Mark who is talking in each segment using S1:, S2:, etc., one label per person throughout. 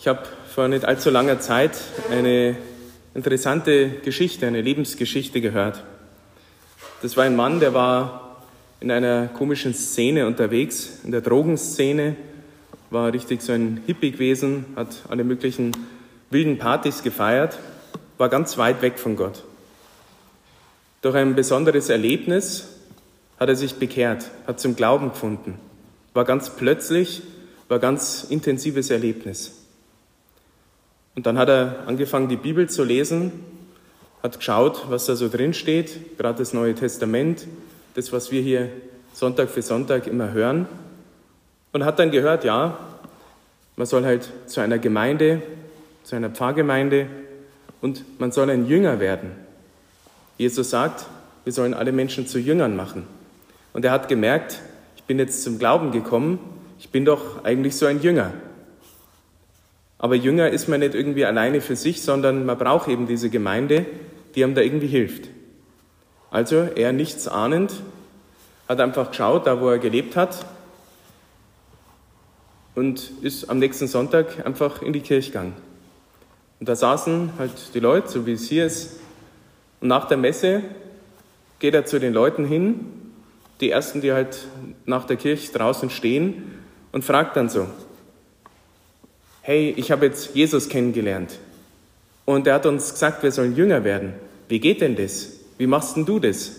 S1: Ich habe vor nicht allzu langer Zeit eine interessante Geschichte, eine Lebensgeschichte gehört. Das war ein Mann, der war in einer komischen Szene unterwegs, in der Drogenszene, war richtig so ein Hippie gewesen, hat alle möglichen wilden Partys gefeiert, war ganz weit weg von Gott. Durch ein besonderes Erlebnis hat er sich bekehrt, hat zum Glauben gefunden, war ganz plötzlich, war ganz intensives Erlebnis. Und dann hat er angefangen, die Bibel zu lesen, hat geschaut, was da so drin steht, gerade das Neue Testament, das, was wir hier Sonntag für Sonntag immer hören. Und hat dann gehört, ja, man soll halt zu einer Gemeinde, zu einer Pfarrgemeinde und man soll ein Jünger werden. Jesus sagt, wir sollen alle Menschen zu Jüngern machen. Und er hat gemerkt, ich bin jetzt zum Glauben gekommen, ich bin doch eigentlich so ein Jünger. Aber Jünger ist man nicht irgendwie alleine für sich, sondern man braucht eben diese Gemeinde, die einem da irgendwie hilft. Also er nichts ahnend, hat einfach geschaut, da wo er gelebt hat und ist am nächsten Sonntag einfach in die Kirche gegangen. Und da saßen halt die Leute, so wie es hier ist. Und nach der Messe geht er zu den Leuten hin, die ersten, die halt nach der Kirche draußen stehen, und fragt dann so, hey, ich habe jetzt Jesus kennengelernt und er hat uns gesagt, wir sollen Jünger werden. Wie geht denn das? Wie machst denn du das?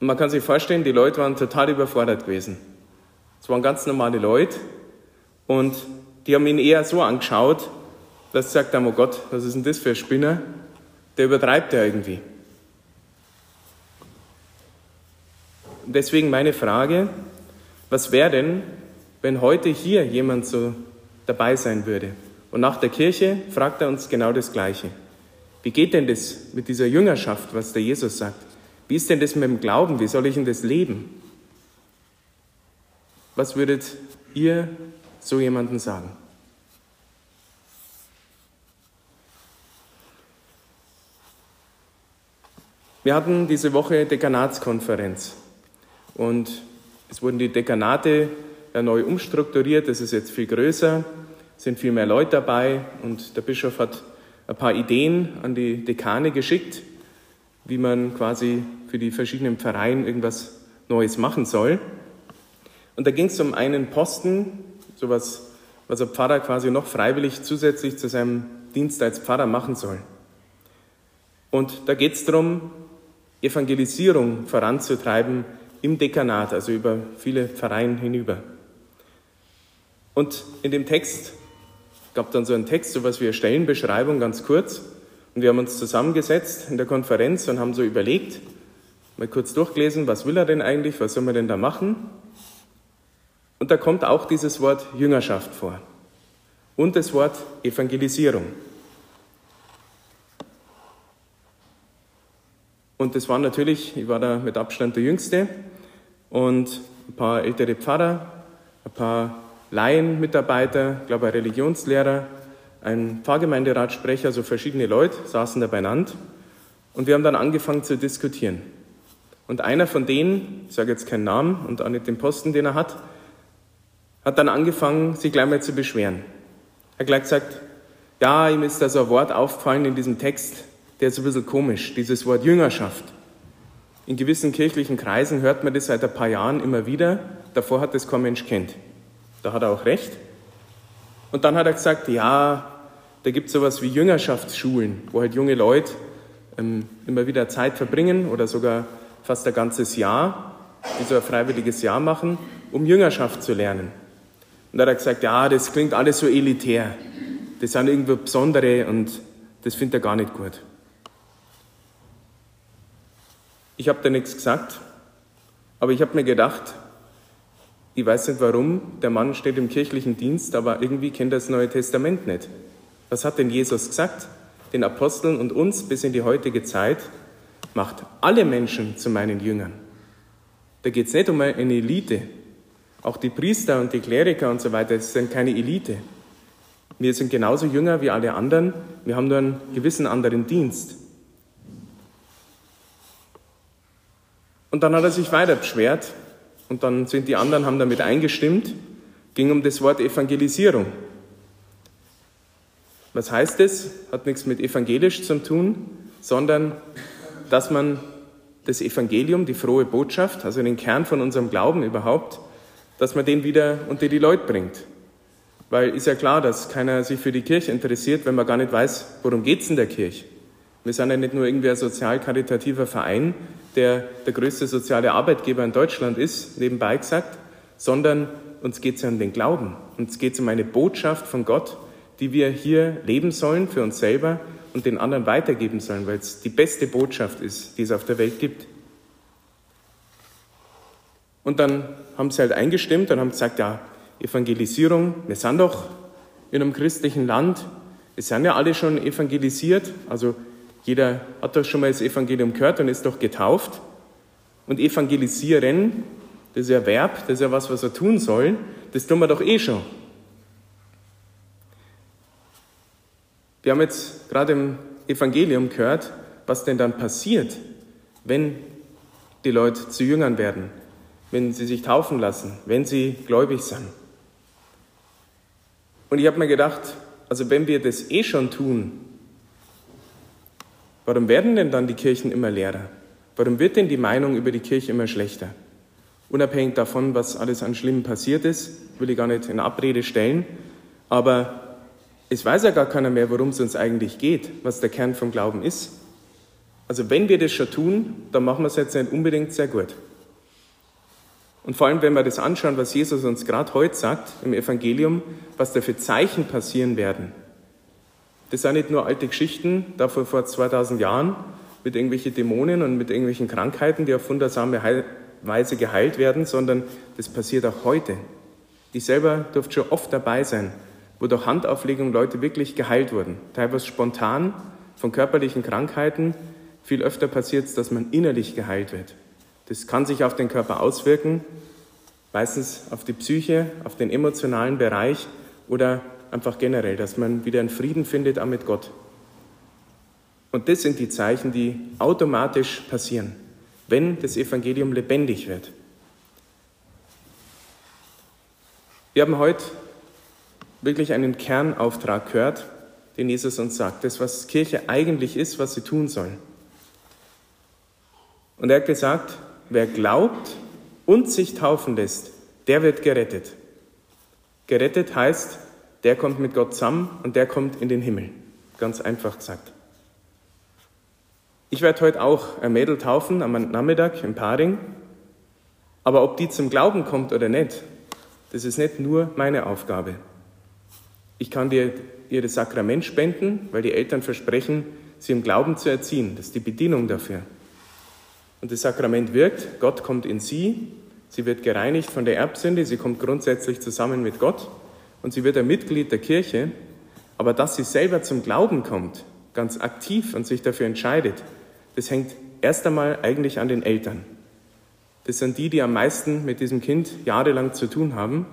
S1: Man kann sich vorstellen, die Leute waren total überfordert gewesen. Es waren ganz normale Leute und die haben ihn eher so angeschaut, dass sie sagt haben, oh Gott, was ist denn das für ein Spinner? Der übertreibt ja irgendwie. deswegen meine Frage, was wäre denn, wenn heute hier jemand so dabei sein würde. Und nach der Kirche fragt er uns genau das Gleiche. Wie geht denn das mit dieser Jüngerschaft, was der Jesus sagt? Wie ist denn das mit dem Glauben? Wie soll ich denn das leben? Was würdet ihr so jemanden sagen? Wir hatten diese Woche Dekanatskonferenz und es wurden die Dekanate neu umstrukturiert. Das ist jetzt viel größer, sind viel mehr Leute dabei und der Bischof hat ein paar Ideen an die Dekane geschickt, wie man quasi für die verschiedenen Pfarreien irgendwas Neues machen soll. Und da ging es um einen Posten, sowas, was ein Pfarrer quasi noch freiwillig zusätzlich zu seinem Dienst als Pfarrer machen soll. Und da geht es darum, Evangelisierung voranzutreiben im Dekanat, also über viele Pfarreien hinüber. Und in dem Text gab dann so einen Text, so was wie eine Stellenbeschreibung, ganz kurz. Und wir haben uns zusammengesetzt in der Konferenz und haben so überlegt, mal kurz durchgelesen, was will er denn eigentlich, was soll man denn da machen? Und da kommt auch dieses Wort Jüngerschaft vor und das Wort Evangelisierung. Und das war natürlich, ich war da mit Abstand der Jüngste und ein paar ältere Pfarrer, ein paar Laienmitarbeiter, ich glaube ein Religionslehrer, ein Pfarrgemeinderatsprecher, also verschiedene Leute saßen da beieinander und wir haben dann angefangen zu diskutieren. Und einer von denen, ich sage jetzt keinen Namen und auch nicht den Posten, den er hat, hat dann angefangen, sich gleich mal zu beschweren. Er hat gleich gesagt, ja, ihm ist da so ein Wort aufgefallen in diesem Text, der ist ein bisschen komisch, dieses Wort Jüngerschaft. In gewissen kirchlichen Kreisen hört man das seit ein paar Jahren immer wieder, davor hat das kein Mensch kennt. Da hat er auch recht. Und dann hat er gesagt, ja, da gibt es sowas wie Jüngerschaftsschulen, wo halt junge Leute ähm, immer wieder Zeit verbringen oder sogar fast ein ganzes Jahr, die so ein freiwilliges Jahr machen, um Jüngerschaft zu lernen. Und da hat er gesagt, ja, das klingt alles so elitär. Das sind irgendwo Besondere und das findet er gar nicht gut. Ich habe da nichts gesagt, aber ich habe mir gedacht, ich weiß nicht warum, der Mann steht im kirchlichen Dienst, aber irgendwie kennt er das Neue Testament nicht. Was hat denn Jesus gesagt? Den Aposteln und uns bis in die heutige Zeit, macht alle Menschen zu meinen Jüngern. Da geht es nicht um eine Elite. Auch die Priester und die Kleriker und so weiter, sind keine Elite. Wir sind genauso Jünger wie alle anderen, wir haben nur einen gewissen anderen Dienst. Und dann hat er sich weiter beschwert, und dann sind die anderen, haben damit eingestimmt, ging um das Wort Evangelisierung. Was heißt es? Hat nichts mit evangelisch zu tun, sondern dass man das Evangelium, die frohe Botschaft, also den Kern von unserem Glauben überhaupt, dass man den wieder unter die Leute bringt. Weil ist ja klar, dass keiner sich für die Kirche interessiert, wenn man gar nicht weiß, worum geht es in der Kirche. Wir sind ja nicht nur irgendwie ein sozial-karitativer Verein, der der größte soziale Arbeitgeber in Deutschland ist, nebenbei gesagt, sondern uns geht es ja um den Glauben. Uns geht es um eine Botschaft von Gott, die wir hier leben sollen für uns selber und den anderen weitergeben sollen, weil es die beste Botschaft ist, die es auf der Welt gibt. Und dann haben sie halt eingestimmt und haben gesagt, ja, Evangelisierung, wir sind doch in einem christlichen Land, es sind ja alle schon evangelisiert, also jeder hat doch schon mal das Evangelium gehört und ist doch getauft. Und evangelisieren, das ist ja Verb, das ist ja was, was er tun soll, das tun wir doch eh schon. Wir haben jetzt gerade im Evangelium gehört, was denn dann passiert, wenn die Leute zu Jüngern werden, wenn sie sich taufen lassen, wenn sie gläubig sind. Und ich habe mir gedacht, also wenn wir das eh schon tun, warum werden denn dann die Kirchen immer leerer? Warum wird denn die Meinung über die Kirche immer schlechter? Unabhängig davon, was alles an Schlimmen passiert ist, will ich gar nicht in Abrede stellen, aber es weiß ja gar keiner mehr, worum es uns eigentlich geht, was der Kern vom Glauben ist. Also wenn wir das schon tun, dann machen wir es jetzt nicht unbedingt sehr gut. Und vor allem, wenn wir das anschauen, was Jesus uns gerade heute sagt im Evangelium, was da für Zeichen passieren werden. Das sind nicht nur alte Geschichten, da vor, vor 2000 Jahren, mit irgendwelchen Dämonen und mit irgendwelchen Krankheiten, die auf wundersame Weise geheilt werden, sondern das passiert auch heute. Ich selber durfte schon oft dabei sein, wo durch Handauflegung Leute wirklich geheilt wurden. Teilweise spontan von körperlichen Krankheiten. Viel öfter passiert es, dass man innerlich geheilt wird. Das kann sich auf den Körper auswirken, meistens auf die Psyche, auf den emotionalen Bereich oder einfach generell, dass man wieder einen Frieden findet auch mit Gott. Und das sind die Zeichen, die automatisch passieren, wenn das Evangelium lebendig wird. Wir haben heute wirklich einen Kernauftrag gehört, den Jesus uns sagt, das, was Kirche eigentlich ist, was sie tun sollen. Und er hat gesagt, wer glaubt und sich taufen lässt, der wird gerettet. Gerettet heißt, der kommt mit Gott zusammen und der kommt in den Himmel. Ganz einfach gesagt. Ich werde heute auch ein Mädel taufen am Nachmittag im Paring. Aber ob die zum Glauben kommt oder nicht, das ist nicht nur meine Aufgabe. Ich kann dir ihr das Sakrament spenden, weil die Eltern versprechen, sie im Glauben zu erziehen. Das ist die Bedienung dafür. Und das Sakrament wirkt, Gott kommt in sie, sie wird gereinigt von der Erbsünde, sie kommt grundsätzlich zusammen mit Gott und sie wird ein Mitglied der Kirche. Aber dass sie selber zum Glauben kommt, ganz aktiv und sich dafür entscheidet, das hängt erst einmal eigentlich an den Eltern. Das sind die, die am meisten mit diesem Kind jahrelang zu tun haben.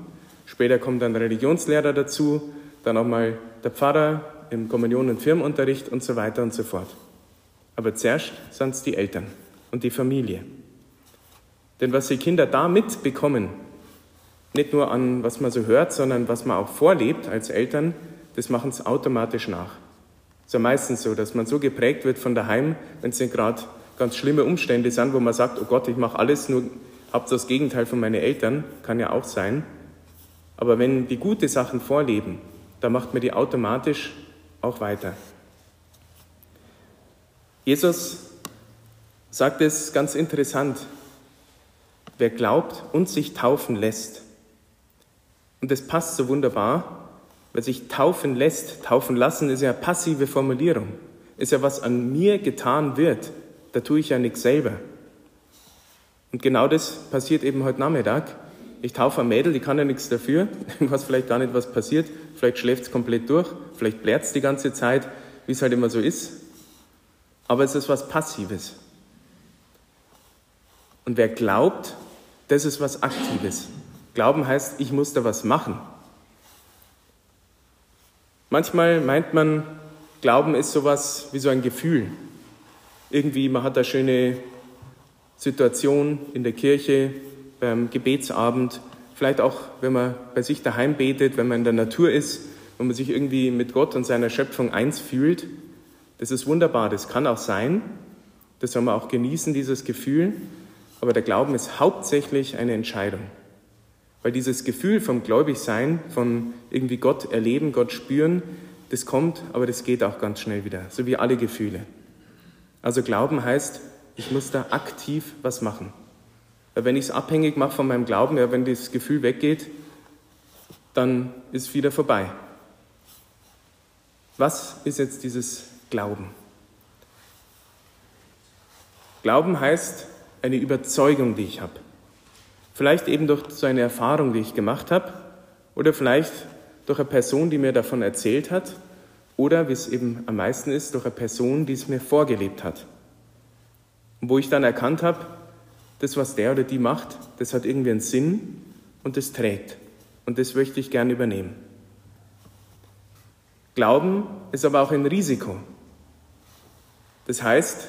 S1: Später kommt dann Religionslehrer dazu, dann auch mal der Pfarrer im Kommunion- und Firmenunterricht und so weiter und so fort. Aber zuerst sind es die Eltern und die Familie. Denn was die Kinder da mitbekommen, nicht nur an was man so hört, sondern was man auch vorlebt als Eltern, das machen sie automatisch nach. Es ist ja meistens so, dass man so geprägt wird von daheim, wenn es gerade ganz schlimme Umstände sind, wo man sagt, oh Gott, ich mache alles, nur habt das Gegenteil von meinen Eltern, kann ja auch sein. Aber wenn die gute Sachen vorleben, da macht man die automatisch auch weiter. Jesus sagt es ganz interessant, wer glaubt und sich taufen lässt. Und das passt so wunderbar, weil sich taufen lässt, taufen lassen ist ja eine passive Formulierung, ist ja was an mir getan wird, da tue ich ja nichts selber. Und genau das passiert eben heute Nachmittag ich taufe ein Mädel, die kann ja nichts dafür, was vielleicht gar nicht was passiert, vielleicht schläft es komplett durch, vielleicht blärt es die ganze Zeit, wie es halt immer so ist. Aber es ist was Passives. Und wer glaubt, das ist was Aktives. Glauben heißt, ich muss da was machen. Manchmal meint man, Glauben ist sowas wie so ein Gefühl. Irgendwie, man hat eine schöne Situation in der Kirche, beim Gebetsabend, vielleicht auch, wenn man bei sich daheim betet, wenn man in der Natur ist, wenn man sich irgendwie mit Gott und seiner Schöpfung eins fühlt. Das ist wunderbar, das kann auch sein. Das soll man auch genießen, dieses Gefühl. Aber der Glauben ist hauptsächlich eine Entscheidung. Weil dieses Gefühl vom Gläubigsein, von irgendwie Gott erleben, Gott spüren, das kommt, aber das geht auch ganz schnell wieder, so wie alle Gefühle. Also Glauben heißt, ich muss da aktiv was machen. Weil wenn ich es abhängig mache von meinem Glauben, ja, wenn das Gefühl weggeht, dann ist es wieder vorbei. Was ist jetzt dieses Glauben? Glauben heißt eine Überzeugung, die ich habe. Vielleicht eben durch so eine Erfahrung, die ich gemacht habe, oder vielleicht durch eine Person, die mir davon erzählt hat, oder wie es eben am meisten ist, durch eine Person, die es mir vorgelebt hat. Und wo ich dann erkannt habe, das, was der oder die macht, das hat irgendwie einen Sinn und das trägt. Und das möchte ich gern übernehmen. Glauben ist aber auch ein Risiko. Das heißt,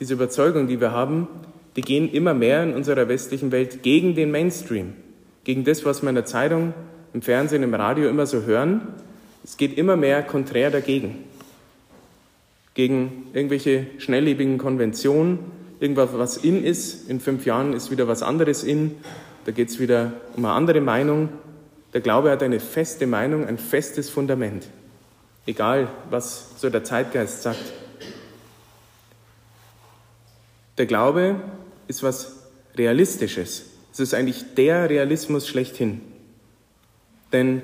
S1: diese Überzeugung, die wir haben, die gehen immer mehr in unserer westlichen Welt gegen den Mainstream, gegen das, was wir in der Zeitung, im Fernsehen, im Radio immer so hören. Es geht immer mehr konträr dagegen. Gegen irgendwelche schnelllebigen Konventionen, irgendwas, was in ist. In fünf Jahren ist wieder was anderes in. Da geht es wieder um eine andere Meinung. Der Glaube hat eine feste Meinung, ein festes Fundament. Egal, was so der Zeitgeist sagt. Der Glaube ist was Realistisches. Es ist eigentlich der Realismus schlechthin. Denn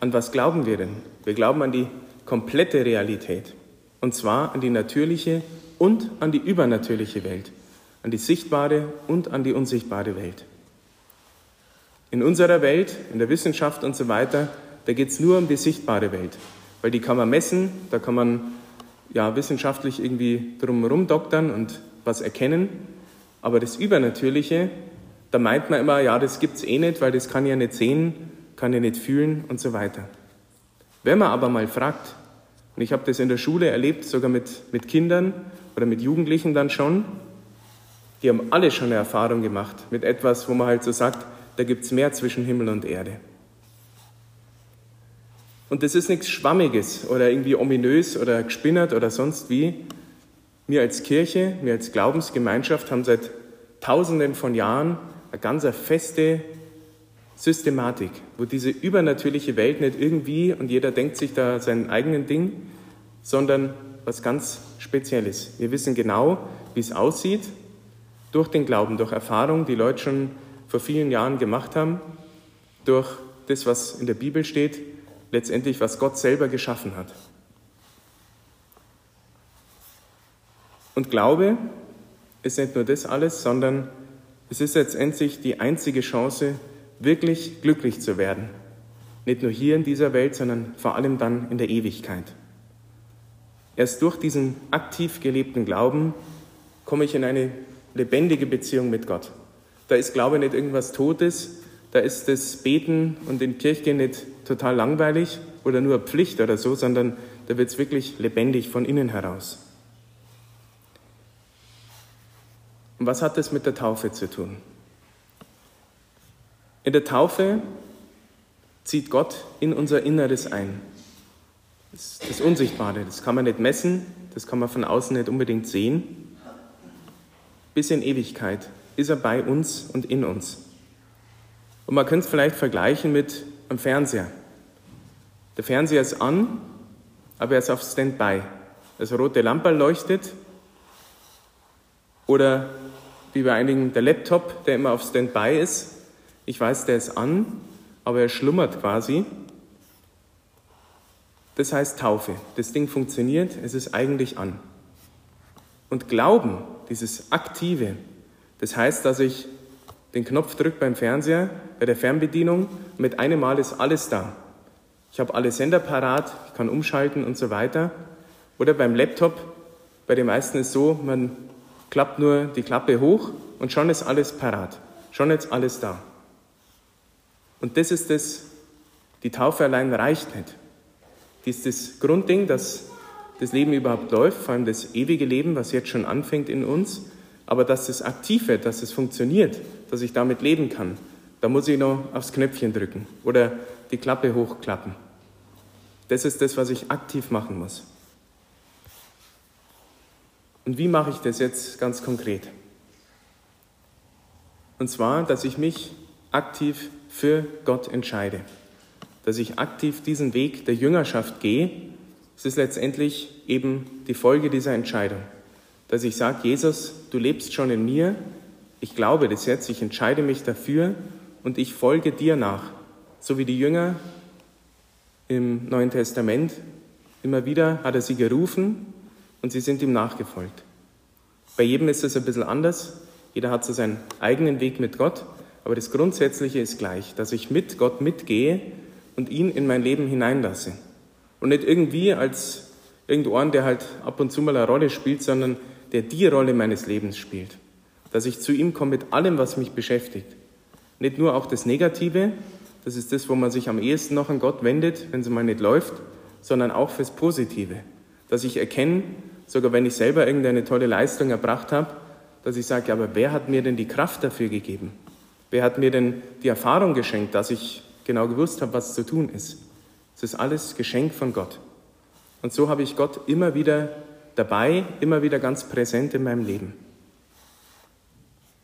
S1: an was glauben wir denn? Wir glauben an die komplette Realität. Und zwar an die natürliche und an die übernatürliche Welt. An die sichtbare und an die unsichtbare Welt. In unserer Welt, in der Wissenschaft und so weiter, da geht es nur um die sichtbare Welt. Weil die kann man messen, da kann man ja, wissenschaftlich irgendwie drum doktern und was erkennen. Aber das Übernatürliche, da meint man immer, ja, das gibt es eh nicht, weil das kann ja nicht sehen, kann ja nicht fühlen und so weiter. Wenn man aber mal fragt, und ich habe das in der Schule erlebt, sogar mit, mit Kindern oder mit Jugendlichen dann schon, die haben alle schon eine Erfahrung gemacht mit etwas, wo man halt so sagt, da gibt es mehr zwischen Himmel und Erde. Und das ist nichts Schwammiges oder irgendwie ominös oder gespinnert oder sonst wie, wir als Kirche, wir als Glaubensgemeinschaft haben seit Tausenden von Jahren eine ganz feste Systematik, wo diese übernatürliche Welt nicht irgendwie und jeder denkt sich da seinen eigenen Ding, sondern was ganz Spezielles. Wir wissen genau, wie es aussieht, durch den Glauben, durch Erfahrung, die Leute schon vor vielen Jahren gemacht haben, durch das, was in der Bibel steht, letztendlich, was Gott selber geschaffen hat. Und Glaube ist nicht nur das alles, sondern es ist letztendlich die einzige Chance, wirklich glücklich zu werden. Nicht nur hier in dieser Welt, sondern vor allem dann in der Ewigkeit. Erst durch diesen aktiv gelebten Glauben komme ich in eine lebendige Beziehung mit Gott. Da ist Glaube nicht irgendwas Totes, da ist das Beten und in Kirche nicht total langweilig oder nur Pflicht oder so, sondern da wird es wirklich lebendig von innen heraus. Und was hat das mit der Taufe zu tun? In der Taufe zieht Gott in unser Inneres ein. Das, das Unsichtbare, das kann man nicht messen, das kann man von außen nicht unbedingt sehen. Bis in Ewigkeit ist er bei uns und in uns. Und man könnte es vielleicht vergleichen mit einem Fernseher. Der Fernseher ist an, aber er ist auf Standby. Das rote Lampe leuchtet oder wie bei einigen der Laptop, der immer auf Standby ist. Ich weiß, der ist an, aber er schlummert quasi. Das heißt Taufe. Das Ding funktioniert, es ist eigentlich an. Und Glauben, dieses Aktive, das heißt, dass ich den Knopf drücke beim Fernseher, bei der Fernbedienung, mit einem Mal ist alles da. Ich habe alle Sender parat, ich kann umschalten und so weiter. Oder beim Laptop, bei den meisten ist es so, man klappt nur die Klappe hoch und schon ist alles parat. Schon ist alles da. Und das ist das, die Taufe allein reicht nicht. Das ist das Grundding, dass das Leben überhaupt läuft, vor allem das ewige Leben, was jetzt schon anfängt in uns, aber dass es aktiv wird, dass es funktioniert, dass ich damit leben kann, Da muss ich noch aufs Knöpfchen drücken oder die Klappe hochklappen. Das ist das, was ich aktiv machen muss. Und wie mache ich das jetzt ganz konkret? Und zwar, dass ich mich aktiv für Gott entscheide, dass ich aktiv diesen Weg der Jüngerschaft gehe. Es ist letztendlich eben die Folge dieser Entscheidung, dass ich sage, Jesus, du lebst schon in mir, ich glaube das jetzt, ich entscheide mich dafür und ich folge dir nach, so wie die Jünger im Neuen Testament. Immer wieder hat er sie gerufen und sie sind ihm nachgefolgt. Bei jedem ist es ein bisschen anders. Jeder hat so seinen eigenen Weg mit Gott. Aber das Grundsätzliche ist gleich, dass ich mit Gott mitgehe und ihn in mein Leben hineinlasse. Und nicht irgendwie als irgendein, der halt ab und zu mal eine Rolle spielt, sondern der die Rolle meines Lebens spielt. Dass ich zu ihm komme mit allem, was mich beschäftigt. Nicht nur auch das Negative, das ist das, wo man sich am ehesten noch an Gott wendet, wenn es mal nicht läuft, sondern auch fürs Positive. Dass ich erkenne, sogar wenn ich selber irgendeine tolle Leistung erbracht habe, dass ich sage, aber wer hat mir denn die Kraft dafür gegeben? Wer hat mir denn die Erfahrung geschenkt, dass ich genau gewusst habe, was zu tun ist? Es ist alles Geschenk von Gott. Und so habe ich Gott immer wieder dabei, immer wieder ganz präsent in meinem Leben.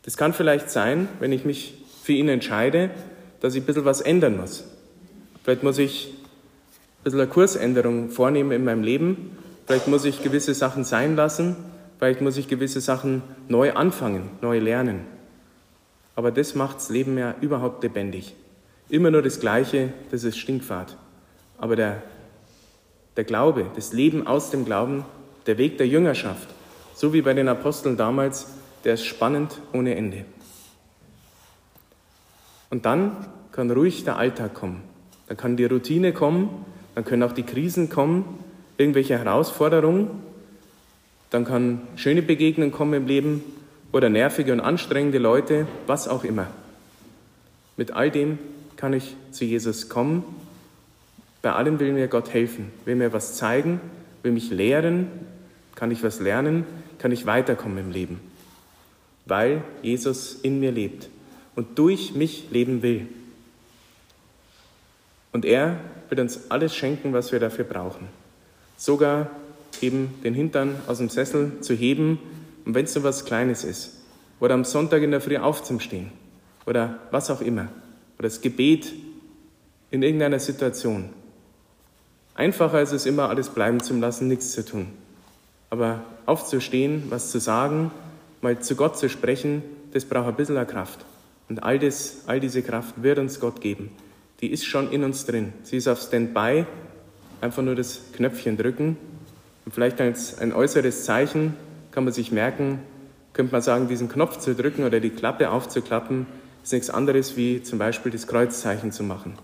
S1: Das kann vielleicht sein, wenn ich mich für ihn entscheide, dass ich ein bisschen was ändern muss. Vielleicht muss ich ein bisschen eine Kursänderung vornehmen in meinem Leben Vielleicht muss ich gewisse Sachen sein lassen. Vielleicht muss ich gewisse Sachen neu anfangen, neu lernen. Aber das macht das Leben ja überhaupt lebendig. Immer nur das Gleiche, das ist Stinkfahrt. Aber der, der Glaube, das Leben aus dem Glauben, der Weg der Jüngerschaft, so wie bei den Aposteln damals, der ist spannend ohne Ende. Und dann kann ruhig der Alltag kommen. Dann kann die Routine kommen, dann können auch die Krisen kommen, irgendwelche Herausforderungen, dann kann schöne Begegnungen kommen im Leben oder nervige und anstrengende Leute, was auch immer. Mit all dem kann ich zu Jesus kommen. Bei allem will mir Gott helfen, will mir was zeigen, will mich lehren, kann ich was lernen, kann ich weiterkommen im Leben, weil Jesus in mir lebt und durch mich leben will. Und er wird uns alles schenken, was wir dafür brauchen sogar eben den Hintern aus dem Sessel zu heben und wenn es so was Kleines ist oder am Sonntag in der Früh aufzustehen oder was auch immer oder das Gebet in irgendeiner Situation. Einfacher ist es immer, alles bleiben zu lassen, nichts zu tun. Aber aufzustehen, was zu sagen, mal zu Gott zu sprechen, das braucht ein bisschen Kraft. Und all, das, all diese Kraft wird uns Gott geben. Die ist schon in uns drin. Sie ist auf Standby einfach nur das Knöpfchen drücken. Und vielleicht als ein äußeres Zeichen kann man sich merken, könnte man sagen, diesen Knopf zu drücken oder die Klappe aufzuklappen, ist nichts anderes wie zum Beispiel das Kreuzzeichen zu machen.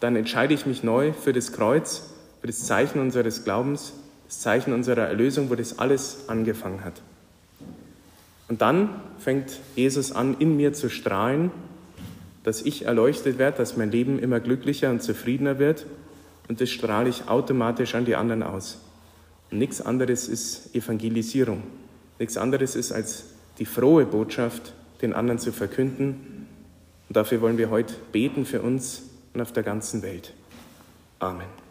S1: Dann entscheide ich mich neu für das Kreuz, für das Zeichen unseres Glaubens, das Zeichen unserer Erlösung, wo das alles angefangen hat. Und dann fängt Jesus an, in mir zu strahlen, dass ich erleuchtet werde, dass mein Leben immer glücklicher und zufriedener wird und das strahle ich automatisch an die anderen aus. Und nichts anderes ist Evangelisierung. Nichts anderes ist als die frohe Botschaft den anderen zu verkünden. Und dafür wollen wir heute beten für uns und auf der ganzen Welt. Amen.